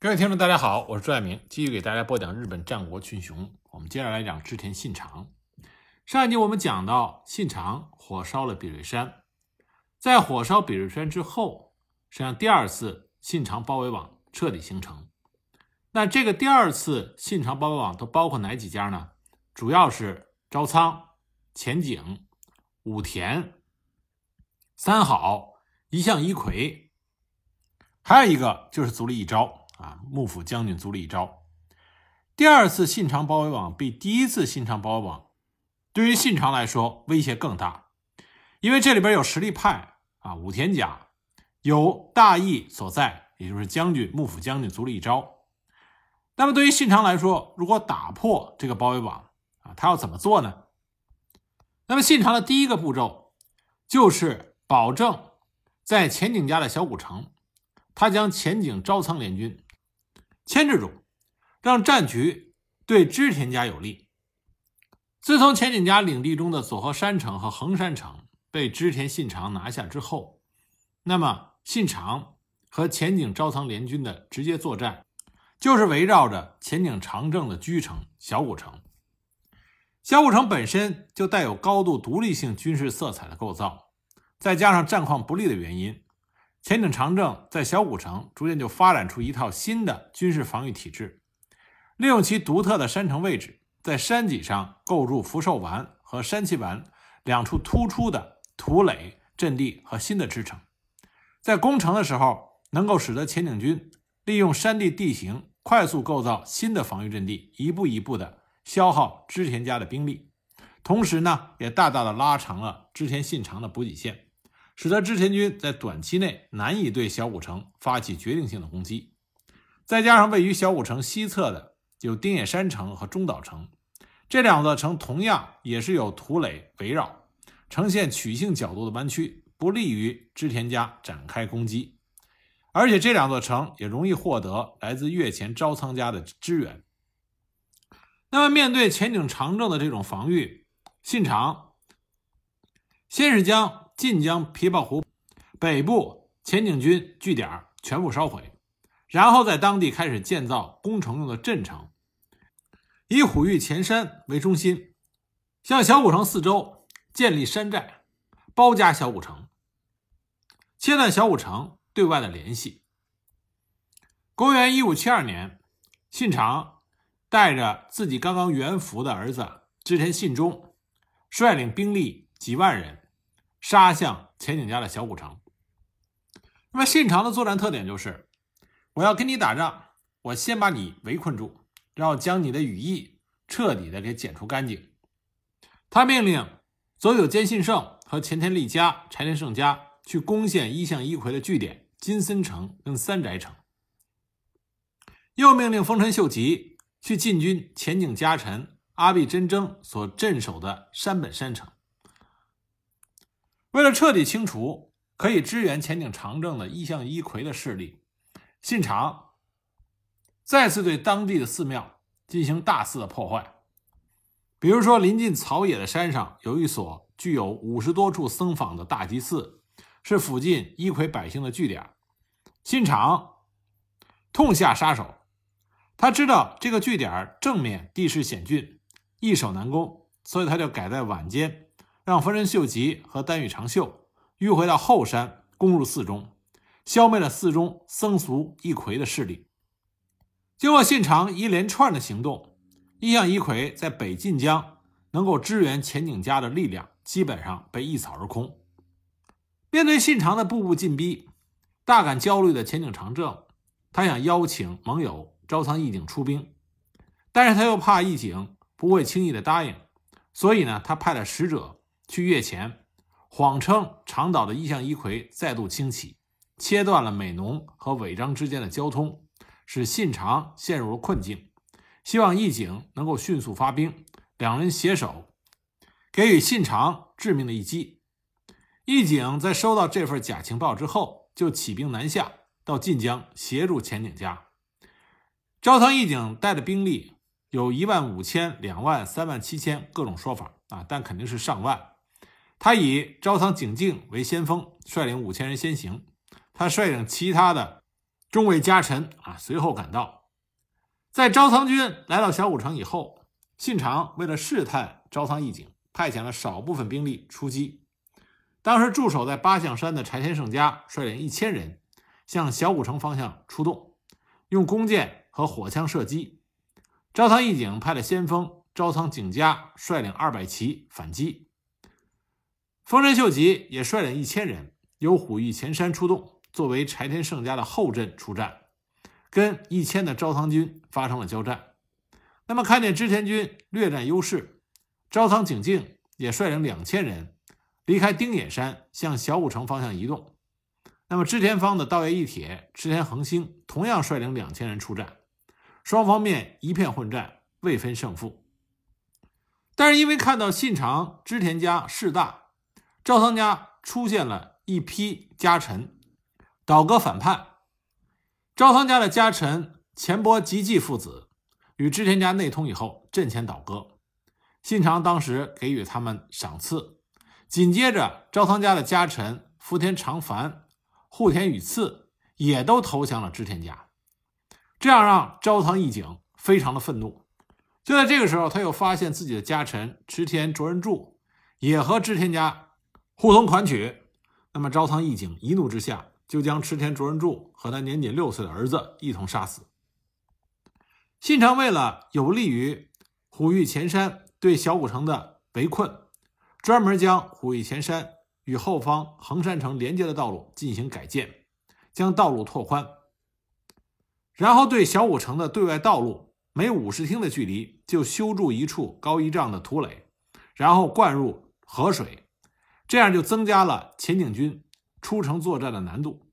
各位听众，大家好，我是朱爱明，继续给大家播讲日本战国群雄。我们接下来讲织田信长。上一集我们讲到，信长火烧了比瑞山，在火烧比瑞山之后，实际上第二次信长包围网彻底形成。那这个第二次信长包围网都包括哪几家呢？主要是朝仓、前景、武田、三好、一向一揆，还有一个就是足利义昭。啊，幕府将军足利义昭，第二次信长包围网比第一次信长包围网对于信长来说威胁更大，因为这里边有实力派啊，武田家有大义所在，也就是将军幕府将军足利义昭。那么对于信长来说，如果打破这个包围网啊，他要怎么做呢？那么信长的第一个步骤就是保证在前景家的小古城，他将前景招仓联军。牵制住，让战局对织田家有利。自从前景家领地中的佐贺山城和横山城被织田信长拿下之后，那么信长和前景招仓联军的直接作战，就是围绕着前景长政的居城小古城。小古城本身就带有高度独立性军事色彩的构造，再加上战况不利的原因。前景长政在小古城逐渐就发展出一套新的军事防御体制，利用其独特的山城位置，在山脊上构筑福寿丸和山崎丸两处突出的土垒阵地和新的支撑，在攻城的时候，能够使得前景军利用山地地形快速构造新的防御阵地，一步一步的消耗织田家的兵力，同时呢，也大大的拉长了织田信长的补给线。使得织田军在短期内难以对小古城发起决定性的攻击，再加上位于小古城西侧的有丁野山城和中岛城，这两座城同样也是有土垒围绕，呈现曲性角度的弯曲，不利于织田家展开攻击。而且这两座城也容易获得来自越前招仓家的支援。那么面对前景长政的这种防御，信长先是将。晋江琵琶湖北部前景军据点全部烧毁，然后在当地开始建造攻城用的镇城，以虎峪前山为中心，向小古城四周建立山寨，包夹小古城，切断小古城对外的联系。公元一五七二年，信长带着自己刚刚元服的儿子织田信忠，率领兵力几万人。杀向前景家的小古城。那么信长的作战特点就是，我要跟你打仗，我先把你围困住，然后将你的羽翼彻底的给剪除干净。他命令佐久间信胜和前田利家、柴田胜家去攻陷一向一揆的据点金森城跟三宅城，又命令丰臣秀吉去进军前景家臣阿壁真争所镇守的山本山城。为了彻底清除可以支援前景长政的一向一揆的势力，信长再次对当地的寺庙进行大肆的破坏。比如说，临近草野的山上有一所具有五十多处僧坊的大祭寺，是附近一揆百姓的据点。信长痛下杀手，他知道这个据点正面地势险峻，易守难攻，所以他就改在晚间。让丰臣秀吉和丹羽长秀迂回到后山，攻入寺中，消灭了寺中僧俗一揆的势力。经过信长一连串的行动，一向一揆在北近江能够支援前景家的力量基本上被一扫而空。面对信长的步步进逼，大感焦虑的前景长政，他想邀请盟友招仓义景出兵，但是他又怕义景不会轻易的答应，所以呢，他派了使者。去越前，谎称长岛的一向一揆再度兴起，切断了美浓和尾张之间的交通，使信长陷入了困境。希望义景能够迅速发兵，两人携手给予信长致命的一击。义景在收到这份假情报之后，就起兵南下到晋江协助前景家。朝仓义景带的兵力有一万五千、两万、三万七千，各种说法啊，但肯定是上万。他以招仓景静为先锋，率领五千人先行。他率领其他的中尉家臣啊随后赶到。在招仓军来到小古城以后，信长为了试探招仓义景，派遣了少部分兵力出击。当时驻守在八象山的柴田胜家率领一千人向小古城方向出动，用弓箭和火枪射击。招仓义景派了先锋招仓景家率领二百骑反击。丰臣秀吉也率领一千人由虎御前山出动，作为柴田胜家的后阵出战，跟一千的朝仓军发生了交战。那么看见织田军略占优势，招仓景静也率领两千人。离开丁野山，向小武城方向移动。那么，织田方的道叶义铁、织田恒星同样率领两千人出战，双方面一片混战，未分胜负。但是，因为看到信长、织田家势大，赵仓家出现了一批家臣倒戈反叛。赵仓家的家臣钱伯吉继父子与织田家内通以后，阵前倒戈。信长当时给予他们赏赐。紧接着，朝仓家的家臣福田长繁、户田宇次也都投降了织田家，这样让朝仓义景非常的愤怒。就在这个时候，他又发现自己的家臣池田卓人柱也和织田家互通款曲。那么，朝仓义景一怒之下，就将池田卓人柱和他年仅六岁的儿子一同杀死。信长为了有利于虎御前山对小古城的围困。专门将虎御前山与后方横山城连接的道路进行改建，将道路拓宽，然后对小武城的对外道路每五十厅的距离就修筑一处高一丈的土垒，然后灌入河水，这样就增加了前景军出城作战的难度。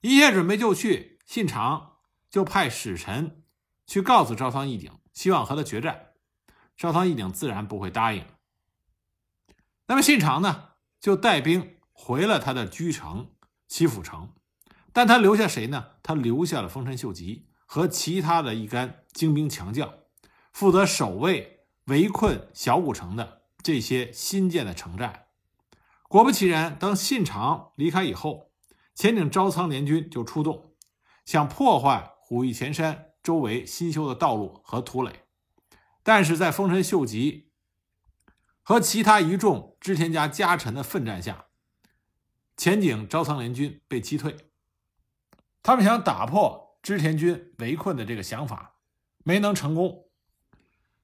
一切准备就绪，信长就派使臣去告诉赵仓义景，希望和他决战。赵仓义景自然不会答应。那么信长呢，就带兵回了他的居城岐阜城，但他留下谁呢？他留下了丰臣秀吉和其他的一干精兵强将，负责守卫围困小古城的这些新建的城寨。果不其然，当信长离开以后，前景招仓联军就出动，想破坏虎御前山周围新修的道路和土垒，但是在丰臣秀吉。和其他一众织田家家臣的奋战下，前景招仓联军被击退。他们想打破织田军围困的这个想法，没能成功。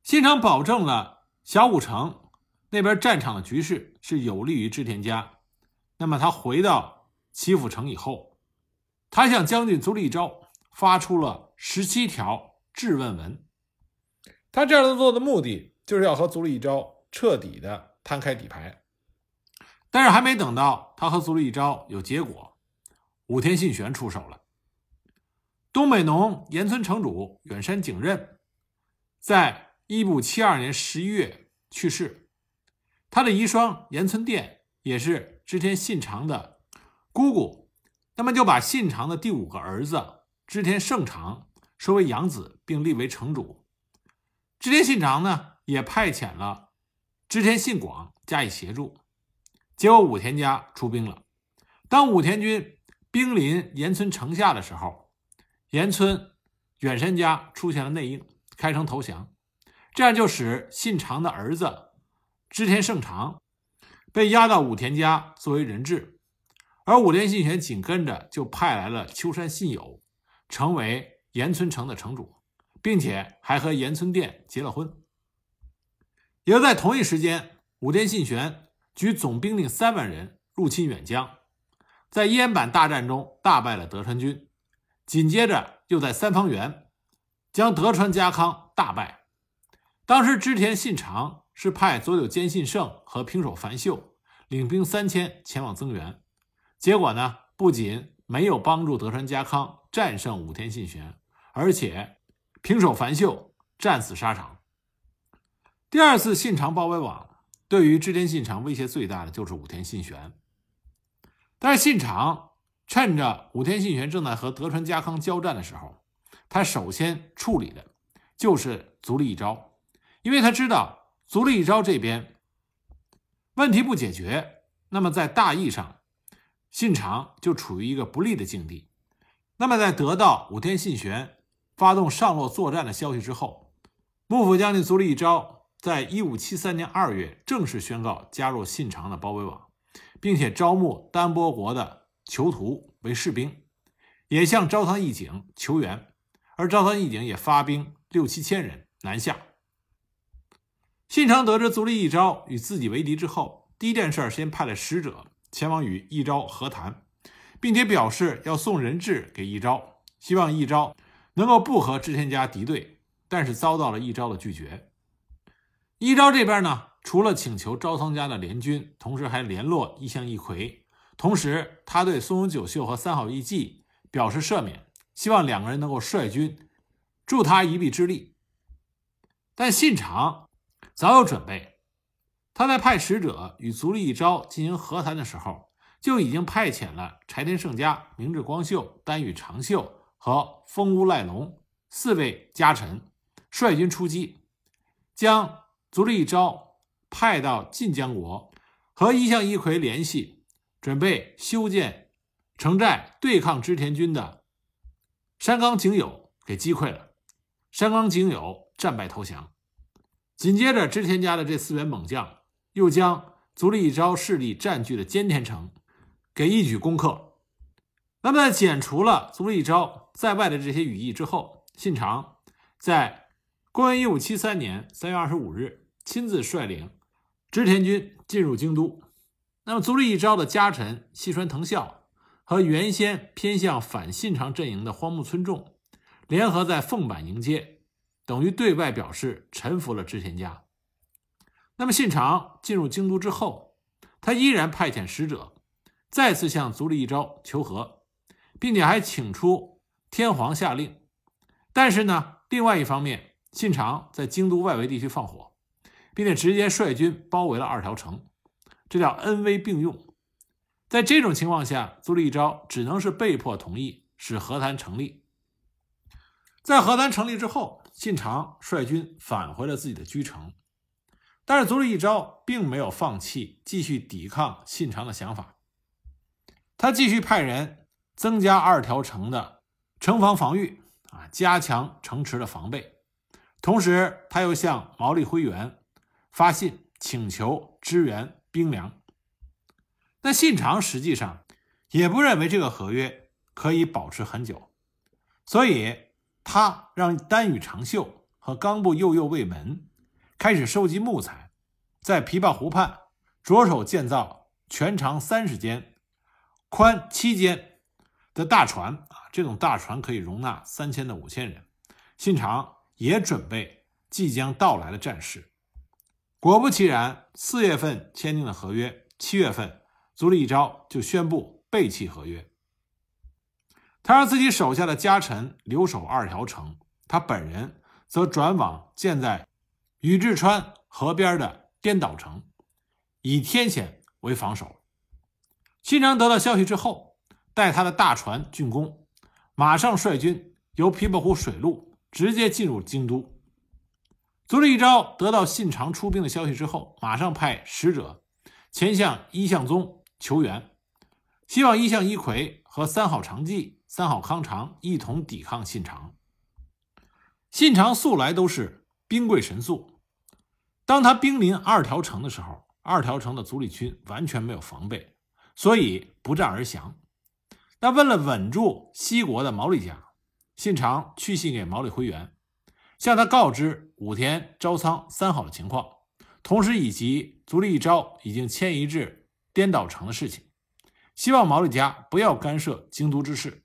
信长保证了小古城那边战场的局势是有利于织田家。那么他回到岐阜城以后，他向将军足利昭发出了十七条质问文。他这样做的目的就是要和足利昭。彻底的摊开底牌，但是还没等到他和足利昭有结果，武田信玄出手了。东北农岩村城主远山景任，在一五七二年十一月去世，他的遗孀岩村殿也是织田信长的姑姑，那么就把信长的第五个儿子织田胜长收为养子，并立为城主。织田信长呢，也派遣了。织田信广加以协助，结果武田家出兵了。当武田军兵临岩村城下的时候，岩村远山家出现了内应，开城投降。这样就使信长的儿子织田胜长被押到武田家作为人质，而武田信玄紧跟着就派来了秋山信友，成为岩村城的城主，并且还和岩村殿结了婚。也就在同一时间，武田信玄举总兵力三万人入侵远江，在烟坂大战中大败了德川军，紧接着又在三方原将德川家康大败。当时织田信长是派左久兼信胜和平手繁秀领兵三千前往增援，结果呢，不仅没有帮助德川家康战胜武田信玄，而且平手繁秀战死沙场。第二次信长包围网，对于织田信长威胁最大的就是武田信玄。但是信长趁着武田信玄正在和德川家康交战的时候，他首先处理的就是足利义昭，因为他知道足利义昭这边问题不解决，那么在大义上，信长就处于一个不利的境地。那么，在得到武田信玄发动上洛作战的消息之后，幕府将军足利义昭在一五七三年二月正式宣告加入信长的包围网，并且招募丹波国的囚徒为士兵，也向朝仓义景求援，而朝仓义景也发兵六七千人南下。信长得知足利义昭与自己为敌之后，第一件事先派了使者前往与义昭和谈。并且表示要送人质给义昭，希望义昭能够不和织田家敌对，但是遭到了义昭的拒绝。义昭这边呢，除了请求朝仓家的联军，同时还联络义相义魁，同时他对松永久秀和三好义继表示赦免，希望两个人能够率军助他一臂之力。但信长早有准备，他在派使者与足利义昭进行和谈的时候。就已经派遣了柴田胜家、明智光秀、丹羽长秀和丰屋赖龙四位家臣率军出击，将足利义昭派到晋江国，和一向一揆联系，准备修建城寨对抗织田军的山冈景友给击溃了。山冈景友战败投降。紧接着，织田家的这四员猛将又将足利义昭势力占据的兼田城。给一举攻克。那么，在剪除了足利义昭在外的这些羽翼之后，信长在公元一五七三年三月二十五日亲自率领织田军进入京都。那么，足利义昭的家臣细川藤孝和原先偏向反信长阵营的荒木村重联合在凤坂迎接，等于对外表示臣服了织田家。那么，信长进入京都之后，他依然派遣使者。再次向足利义昭求和，并且还请出天皇下令。但是呢，另外一方面，信长在京都外围地区放火，并且直接率军包围了二条城，这叫恩威并用。在这种情况下，足利义昭只能是被迫同意使和谈成立。在和谈成立之后，信长率军返回了自己的居城，但是足利义昭并没有放弃继续抵抗信长的想法。他继续派人增加二条城的城防防御啊，加强城池的防备。同时，他又向毛利辉元发信请求支援兵粮。那信长实际上也不认为这个合约可以保持很久，所以他让丹羽长秀和冈部右右卫门开始收集木材，在琵琶湖畔着手建造全长三十间。宽七间的大船啊，这种大船可以容纳三千到五千人。信长也准备即将到来的战事。果不其然，四月份签订的合约，七月份足利义昭就宣布背弃合约。他让自己手下的家臣留守二条城，他本人则转往建在宇治川河边的颠倒城，以天险为防守。信长得到消息之后，带他的大船竣工，马上率军由琵琶湖水路直接进入京都。足利义昭得到信长出兵的消息之后，马上派使者前向一向宗求援，希望一向一揆和三好长纪、三好康长一同抵抗信长。信长素来都是兵贵神速，当他兵临二条城的时候，二条城的足利军完全没有防备。所以不战而降。那为了稳住西国的毛利家，信长去信给毛利辉元，向他告知武田、朝仓三好的情况，同时以及足利义昭已经迁移至颠倒城的事情，希望毛利家不要干涉京都之事。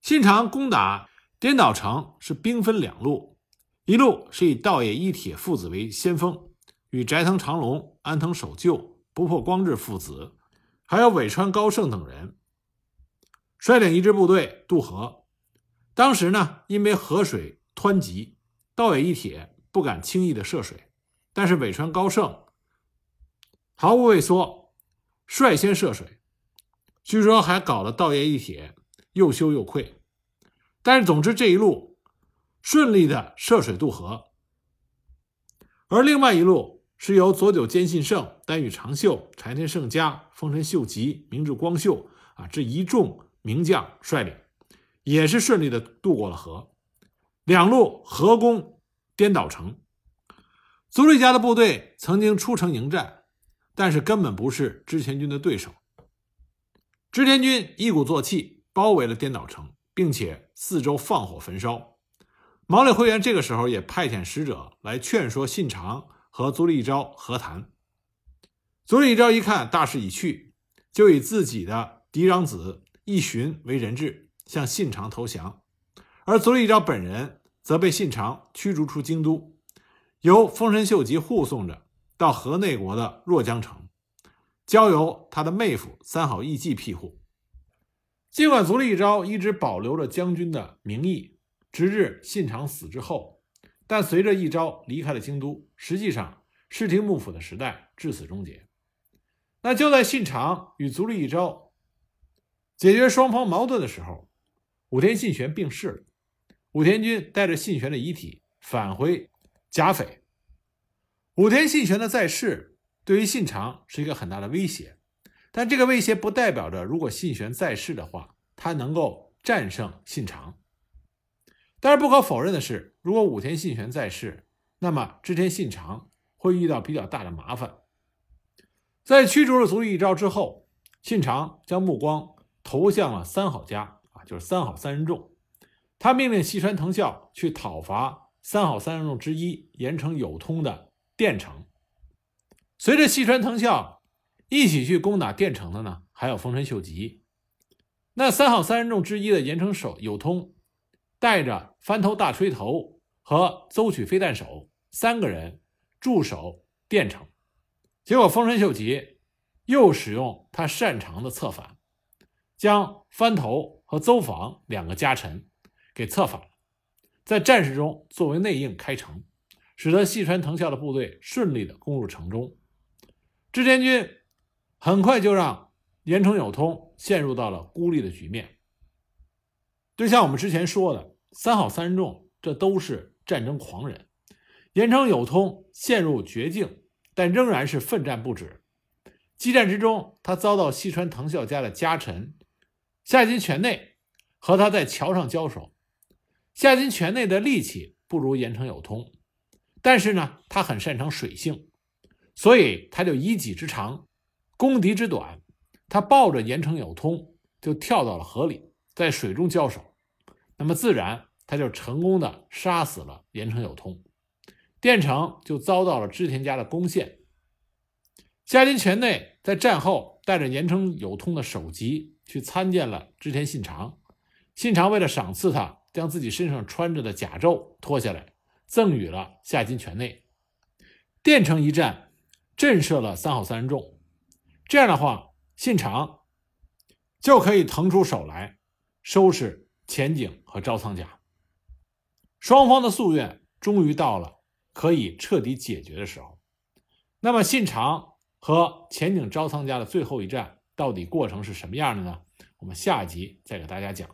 信长攻打颠倒城是兵分两路，一路是以道野一铁父子为先锋，与斋藤长隆、安藤守旧、不破光治父子。还有尾川高盛等人率领一支部队渡河。当时呢，因为河水湍急，道野一铁不敢轻易的涉水，但是尾川高盛毫无畏缩，率先涉水。据说还搞了道野一铁又羞又愧。但是总之这一路顺利的涉水渡河，而另外一路。是由佐久间信胜、丹羽长秀、柴田胜家、丰臣秀吉、明智光秀啊这一众名将率领，也是顺利的渡过了河，两路合攻颠倒城。足利家的部队曾经出城迎战，但是根本不是织田军的对手。织田军一鼓作气包围了颠倒城，并且四周放火焚烧。毛利辉元这个时候也派遣使者来劝说信长和足利义昭和谈。足利义昭一看大势已去，就以自己的嫡长子义循为人质，向信长投降。而足利义昭本人则被信长驱逐出京都，由丰臣秀吉护送着到河内国的若江城。交由他的妹夫三好义继庇护。尽管足利义昭一直保留着将军的名义，直至信长死之后，但随着义昭离开了京都，实际上室町幕府的时代至此终结。那就在信长与足利义昭解决双方矛盾的时候，武田信玄病逝了。武田军带着信玄的遗体返回甲斐。武田信玄的在世。对于信长是一个很大的威胁，但这个威胁不代表着如果信玄在世的话，他能够战胜信长。但是不可否认的是，如果武田信玄在世，那么织田信长会遇到比较大的麻烦。在驱逐了足利义昭之后，信长将目光投向了三好家啊，就是三好三人众。他命令细川藤孝去讨伐三好三人众之一盐城有通的电城。随着细川藤孝一起去攻打电城的呢，还有丰臣秀吉。那三好三人众之一的岩城守有通，带着翻头大吹头和邹取飞弹手三个人驻守电城。结果丰臣秀吉又使用他擅长的策反，将翻头和邹房两个家臣给策反了，在战事中作为内应开城，使得细川藤孝的部队顺利的攻入城中。织田军很快就让岩城友通陷入到了孤立的局面。就像我们之前说的，三好三人众这都是战争狂人。岩城友通陷入绝境，但仍然是奋战不止。激战之中，他遭到西川藤孝家的家臣夏津泉内和他在桥上交手。夏津泉内的力气不如岩城友通，但是呢，他很擅长水性。所以他就以己之长攻敌之短，他抱着严城友通就跳到了河里，在水中交手，那么自然他就成功的杀死了严城友通，电城就遭到了织田家的攻陷。夏津泉内在战后带着严城友通的首级去参见了织田信长，信长为了赏赐他，将自己身上穿着的甲胄脱下来赠予了夏津泉内。电城一战。震慑了三好三人众，这样的话，信长就可以腾出手来收拾前景和招仓家。双方的夙愿终于到了可以彻底解决的时候。那么，信长和前景招仓家的最后一战到底过程是什么样的呢？我们下集再给大家讲。